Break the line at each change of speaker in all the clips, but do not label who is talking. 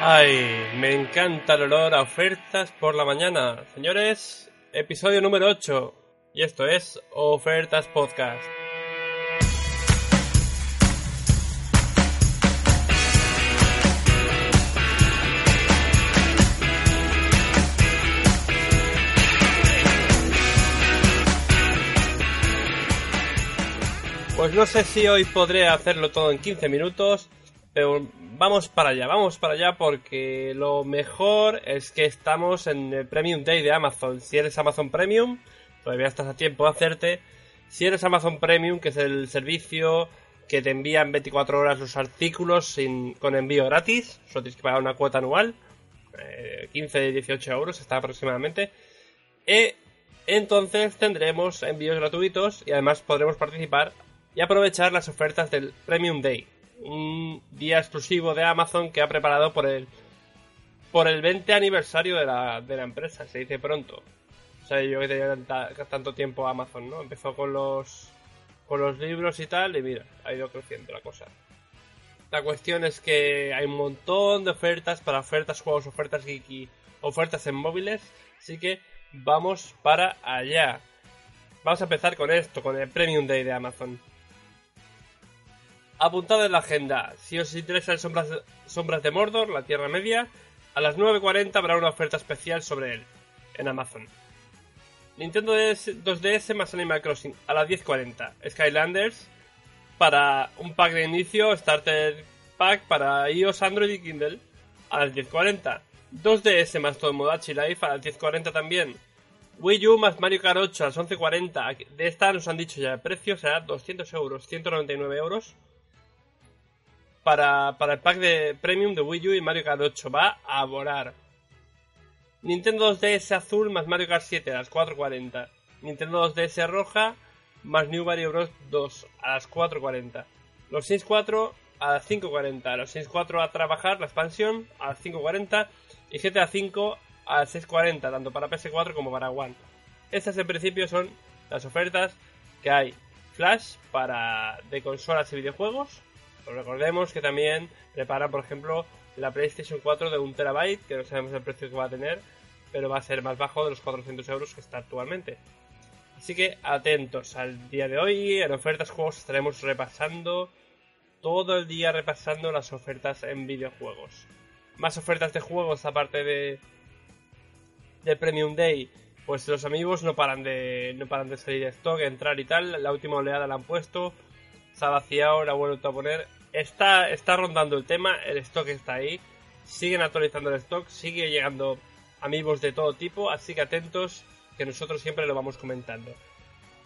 Ay, me encanta el olor a ofertas por la mañana. Señores, episodio número 8. Y esto es Ofertas Podcast. Pues no sé si hoy podré hacerlo todo en 15 minutos, pero vamos para allá, vamos para allá porque lo mejor es que estamos en el Premium Day de Amazon. Si eres Amazon Premium, todavía estás a tiempo de hacerte. Si eres Amazon Premium, que es el servicio que te envía en 24 horas los artículos con envío gratis, solo tienes que pagar una cuota anual, eh, 15-18 euros está aproximadamente. Y entonces tendremos envíos gratuitos y además podremos participar y aprovechar las ofertas del Premium Day un día exclusivo de Amazon que ha preparado por el por el 20 aniversario de la, de la empresa, se dice pronto. O sea, yo que tenía tanto tiempo Amazon, ¿no? Empezó con los con los libros y tal, y mira, ha ido creciendo la cosa. La cuestión es que hay un montón de ofertas para ofertas, juegos, ofertas geeky, ofertas en móviles, así que vamos para allá. Vamos a empezar con esto, con el Premium Day de Amazon. Apuntad en la agenda. Si os interesa el Sombras de, Mordor, la Tierra Media, a las 9.40 habrá una oferta especial sobre él en Amazon. Nintendo 2DS más Animal Crossing a las 10.40. Skylanders para un pack de inicio, Starter Pack para iOS, Android y Kindle a las 10.40. 2DS más Tomodachi Life a las 10.40 también. Wii U más Mario Kart 8 a las 11.40. De esta nos han dicho ya el precio, será 200 euros, 199 euros para, el pack de Premium de Wii U y Mario Kart 8. Va a volar. Nintendo 2DS azul más Mario Kart 7 a las 4.40. Nintendo 2DS roja más New Mario Bros. 2 a las 4.40. Los Sims 4 a las 5.40. Los Sims 4 a trabajar, la expansión a las 5.40. Y GTA 5 a las 6.40, tanto para PS4 como para One. Estas en principio son las ofertas que hay. Flash para de consolas y videojuegos recordemos que también prepara, por ejemplo, la PlayStation 4 de 1 terabyte, que no sabemos el precio que va a tener, pero va a ser más bajo de los 400 euros que está actualmente. Así que atentos al día de hoy, en ofertas juegos estaremos repasando todo el día repasando las ofertas en videojuegos. Más ofertas de juegos aparte de de Premium Day, pues los amigos no paran de no paran de salir de stock, entrar y tal. La última oleada la han puesto, se ha vaciado, la ha vuelto a poner está, está rondando el tema, el stock está ahí, siguen actualizando el stock, sigue llegando amigos de todo tipo, así que atentos que nosotros siempre lo vamos comentando.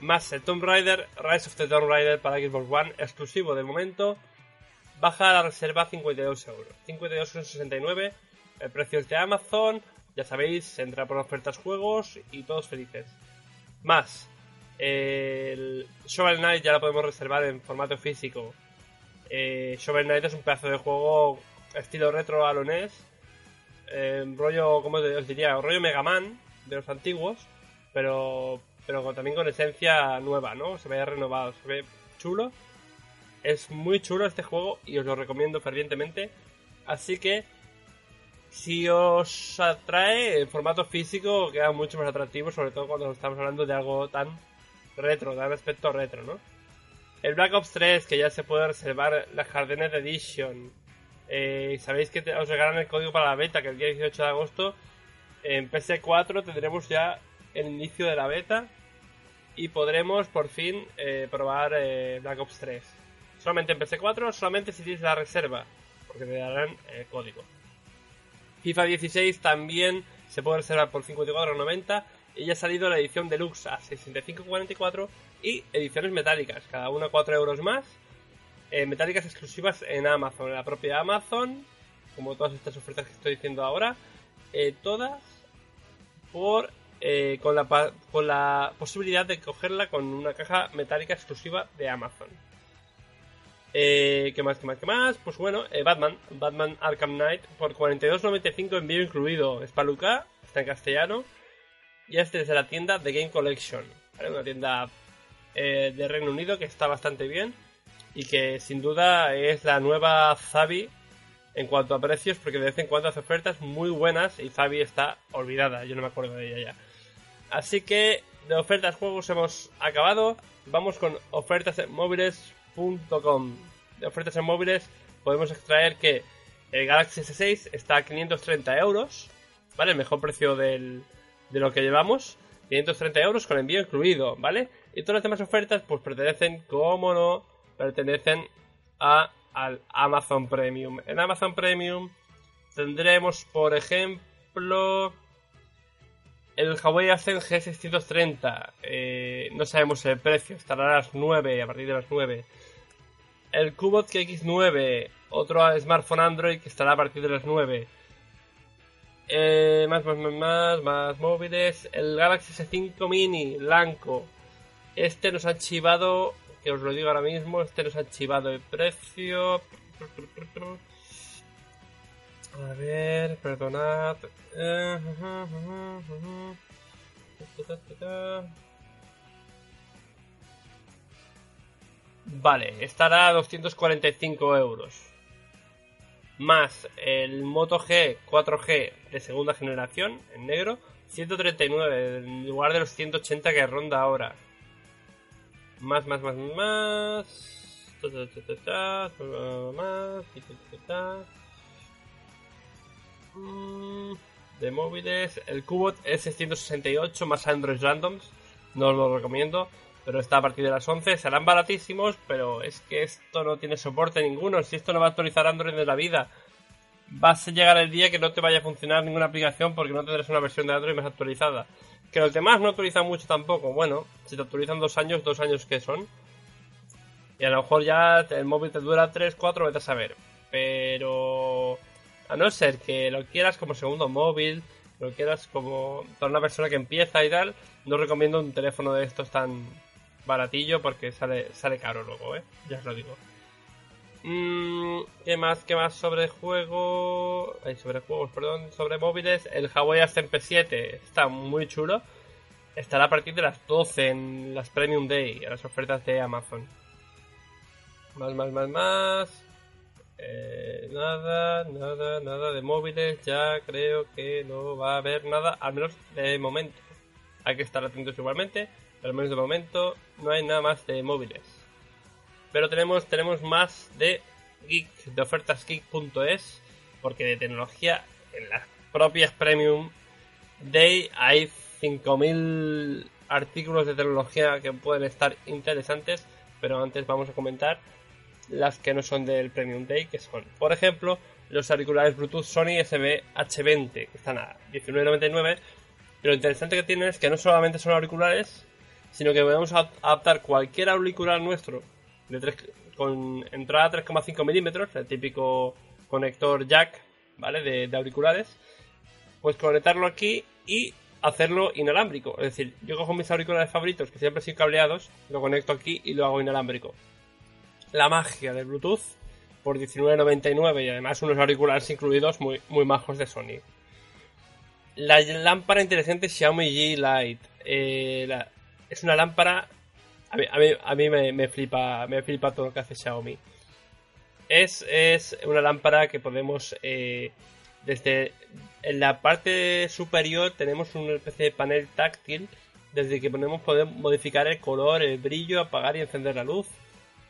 Más el Tomb Raider, Rise of the Tomb Raider para Xbox One, exclusivo de momento, baja la reserva a 52 euros, 52,69, el precio es de Amazon, ya sabéis, entra por ofertas juegos y todos felices. Más, el Shovel Knight ya lo podemos reservar en formato físico eh, Knight es un pedazo de juego estilo retro a NES. Eh, rollo, ¿cómo os diría? Rollo Mega Man de los antiguos, pero, pero también con esencia nueva, ¿no? Se ve renovado, se ve chulo. Es muy chulo este juego y os lo recomiendo fervientemente. Así que si os atrae el formato físico queda mucho más atractivo, sobre todo cuando estamos hablando de algo tan retro, de aspecto retro, ¿no? El Black Ops 3, que ya se puede reservar la Hardened Edition. Eh, Sabéis que os regalan el código para la beta, que el día 18 de agosto en PS4 tendremos ya el inicio de la beta y podremos por fin eh, probar eh, Black Ops 3. Solamente en PS4, solamente si tienes la reserva, porque te darán el código. FIFA 16 también se puede reservar por 54,90 y ya ha salido la edición deluxe a 65,44 y ediciones metálicas, cada una 4 euros más. Eh, metálicas exclusivas en Amazon, en la propia Amazon, como todas estas ofertas que estoy diciendo ahora, eh, todas por eh, con, la, con la posibilidad de cogerla con una caja metálica exclusiva de Amazon. Eh, ¿Qué más, qué más, qué más? Pues bueno, Batman, Batman Arkham Knight por 42.95 envío incluido. Es paluca, está en castellano. Y este es de la tienda The Game Collection. Una tienda eh, de Reino Unido que está bastante bien. Y que sin duda es la nueva Zabi en cuanto a precios, porque de vez en cuando hace ofertas muy buenas y Zabi está olvidada. Yo no me acuerdo de ella ya. Así que de ofertas juegos hemos acabado. Vamos con ofertas en móviles.com. De ofertas en móviles podemos extraer que el Galaxy S6 está a 530 euros. ¿Vale? El mejor precio del, de lo que llevamos. 530 euros con envío incluido, ¿vale? Y todas las demás ofertas pues pertenecen, como no, pertenecen a, al Amazon Premium. En Amazon Premium tendremos, por ejemplo, el Huawei Ascend G630, eh, no sabemos el precio, estará a las 9, a partir de las 9. El Cubot X9, otro smartphone Android que estará a partir de las 9. Eh, más, más, más, más, más móviles. El Galaxy S5 Mini, blanco. Este nos ha chivado, que os lo digo ahora mismo, este nos ha chivado el precio. A ver, perdonad. Vale, estará a 245 euros. Más el Moto G 4G de segunda generación, en negro, 139 en lugar de los 180 que ronda ahora. Más, más, más, más. De móviles, el Cubot S168 más Android Randoms. No os lo recomiendo, pero está a partir de las 11. Serán baratísimos, pero es que esto no tiene soporte ninguno. Si esto no va a actualizar Android de la vida, va a llegar el día que no te vaya a funcionar ninguna aplicación porque no tendrás una versión de Android más actualizada. Que los demás no actualizan mucho tampoco. Bueno, si te actualizan dos años, dos años que son. Y a lo mejor ya el móvil te dura 3, 4, vete a saber. Pero a no ser que lo quieras como segundo móvil, lo quieras como para una persona que empieza y tal, no recomiendo un teléfono de estos tan baratillo porque sale, sale caro luego, ¿eh? Ya os lo digo. Mm, ¿Qué más? ¿Qué más sobre juego? Ay, sobre juegos, perdón, sobre móviles. El Huawei Ascend P7 está muy chulo. Estará a partir de las 12 en las Premium Day, en las ofertas de Amazon. Más, más, más, más. Eh, nada, nada, nada de móviles. Ya creo que no va a haber nada, al menos de momento. Hay que estar atentos igualmente, al menos de momento no hay nada más de móviles. Pero tenemos, tenemos más de Geek, de ofertas geek.es, porque de tecnología en las propias Premium Day hay 5000 artículos de tecnología que pueden estar interesantes, pero antes vamos a comentar las que no son del Premium Day, que son, por ejemplo, los auriculares Bluetooth Sony SB-H20, que están a 19.99. Pero lo interesante que tienen es que no solamente son auriculares, sino que podemos adaptar cualquier auricular nuestro de con entrada 3,5 milímetros, el típico conector jack, ¿vale? De, auriculares, pues conectarlo aquí y hacerlo inalámbrico. Es decir, yo cojo mis auriculares favoritos que siempre son cableados, lo conecto aquí y lo hago inalámbrico la magia del Bluetooth por 19.99 y además unos auriculares incluidos muy, muy majos de Sony. La lámpara inteligente Xiaomi G Lite. Eh, es una lámpara... A mí, me, flipa, me flipa todo lo que hace Xiaomi. Es, es una lámpara que podemos... Eh, desde en la parte superior tenemos una especie de panel táctil desde que podemos modificar el color, el brillo, apagar y encender la luz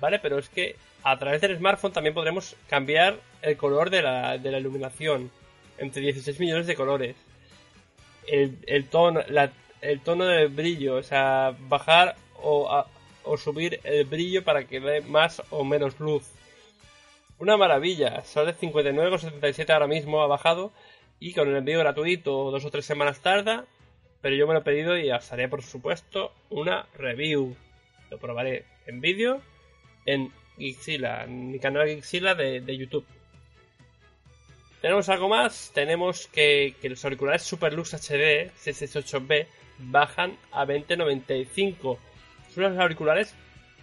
¿vale? Pero es que a través del smartphone también podremos cambiar el color de la, de la iluminación entre 16 millones de colores. El, tono, el tono de brillo, o sea, bajar o, o subir el brillo para que dé más o menos luz. Una maravilla, sale 59,77 ahora mismo, ha bajado y con el envío gratuito dos o tres semanas tarda, pero yo me lo he pedido y os haré por supuesto una review. Lo probaré en vídeo en en mi canal Geekzilla de, de YouTube. Tenemos algo más, tenemos que, que los auriculares Superlux HD C68B bajan a 2095. Son unos auriculares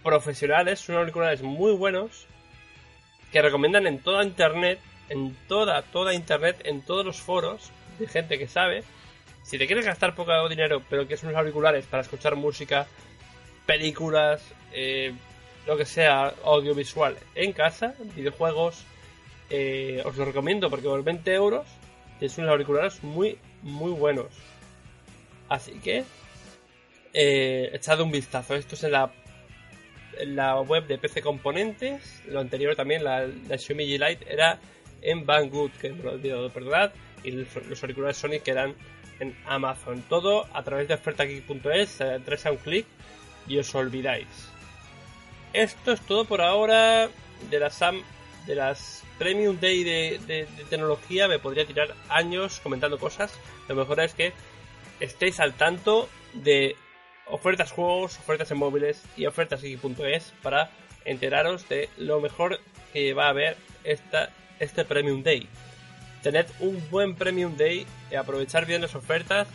profesionales, son auriculares muy buenos que recomiendan en toda internet, en toda, toda internet, en todos los foros de gente que sabe. Si te quieres gastar poco dinero, pero que son unos auriculares para escuchar música, películas, eh, lo que sea audiovisual en casa, videojuegos, eh, os lo recomiendo porque por 20 euros es unos auriculares muy, muy buenos. Así que, eh, echad un vistazo. Esto es en la, web de PC Componentes. Lo anterior también, la, la Xiaomi G Lite, era en Banggood, que me lo he olvidado, verdad. Y los auriculares Sony que eran en Amazon. Todo a través de ofertageek.es, eh, tres a un clic y os olvidáis. Esto es todo por ahora de la SAM de las Premium Day de, tecnología me podría tirar años comentando cosas. Lo mejor es que estéis al tanto de ofertas juegos, ofertas en móviles y ofertas X.es para enteraros de lo mejor que va a haber esta, este Premium Day. Tened un buen Premium Day y aprovechar bien las ofertas,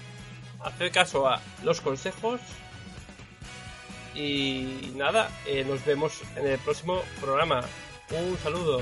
hacer caso a los consejos y nada, eh, nos vemos en el próximo programa. Un saludo.